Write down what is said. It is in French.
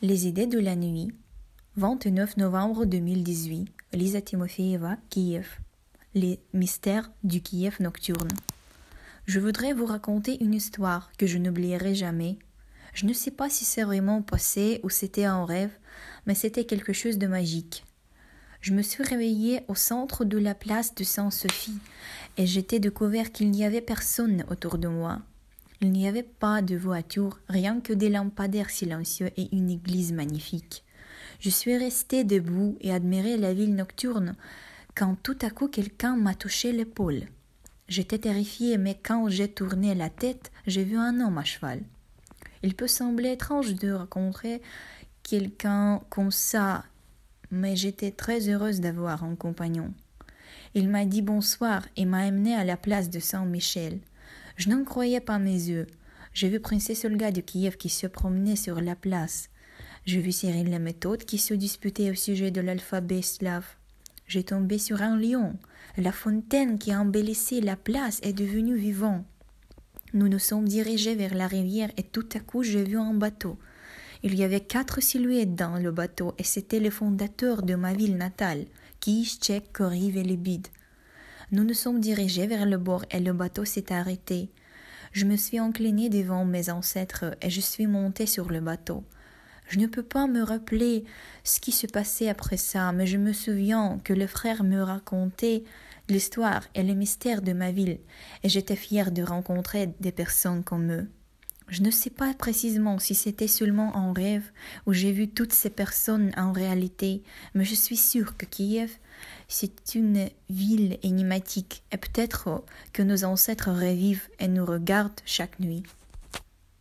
Les idées de la nuit. 29 novembre 2018. Lisa Timofeeva, Kiev. Les mystères du Kiev nocturne. Je voudrais vous raconter une histoire que je n'oublierai jamais. Je ne sais pas si c'est vraiment passé ou c'était un rêve, mais c'était quelque chose de magique. Je me suis réveillée au centre de la place de Saint-Sophie et j'étais découvert qu'il n'y avait personne autour de moi. Il n'y avait pas de voiture, rien que des lampadaires silencieux et une église magnifique. Je suis resté debout et admiré la ville nocturne quand tout à coup quelqu'un m'a touché l'épaule. J'étais terrifié, mais quand j'ai tourné la tête, j'ai vu un homme à cheval. Il peut sembler étrange de rencontrer quelqu'un comme ça, mais j'étais très heureuse d'avoir un compagnon. Il m'a dit bonsoir et m'a amené à la place de Saint-Michel. Je n'en croyais pas mes yeux. J'ai vu Princesse Olga de Kiev qui se promenait sur la place. J'ai vu Cyril la méthode qui se disputait au sujet de l'alphabet slave. J'ai tombé sur un lion. La fontaine qui embellissait la place est devenue vivante. Nous nous sommes dirigés vers la rivière et tout à coup j'ai vu un bateau. Il y avait quatre silhouettes dans le bateau et c'était les fondateurs de ma ville natale, Kish, Tchèque, Koriv et Libid. Nous nous sommes dirigés vers le bord et le bateau s'est arrêté. Je me suis incliné devant mes ancêtres et je suis monté sur le bateau. Je ne peux pas me rappeler ce qui se passait après ça, mais je me souviens que le frère me racontait l'histoire et les mystères de ma ville, et j'étais fier de rencontrer des personnes comme eux. Je ne sais pas précisément si c'était seulement un rêve ou j'ai vu toutes ces personnes en réalité, mais je suis sûre que Kiev c'est une ville énigmatique et peut-être que nos ancêtres revivent et nous regardent chaque nuit.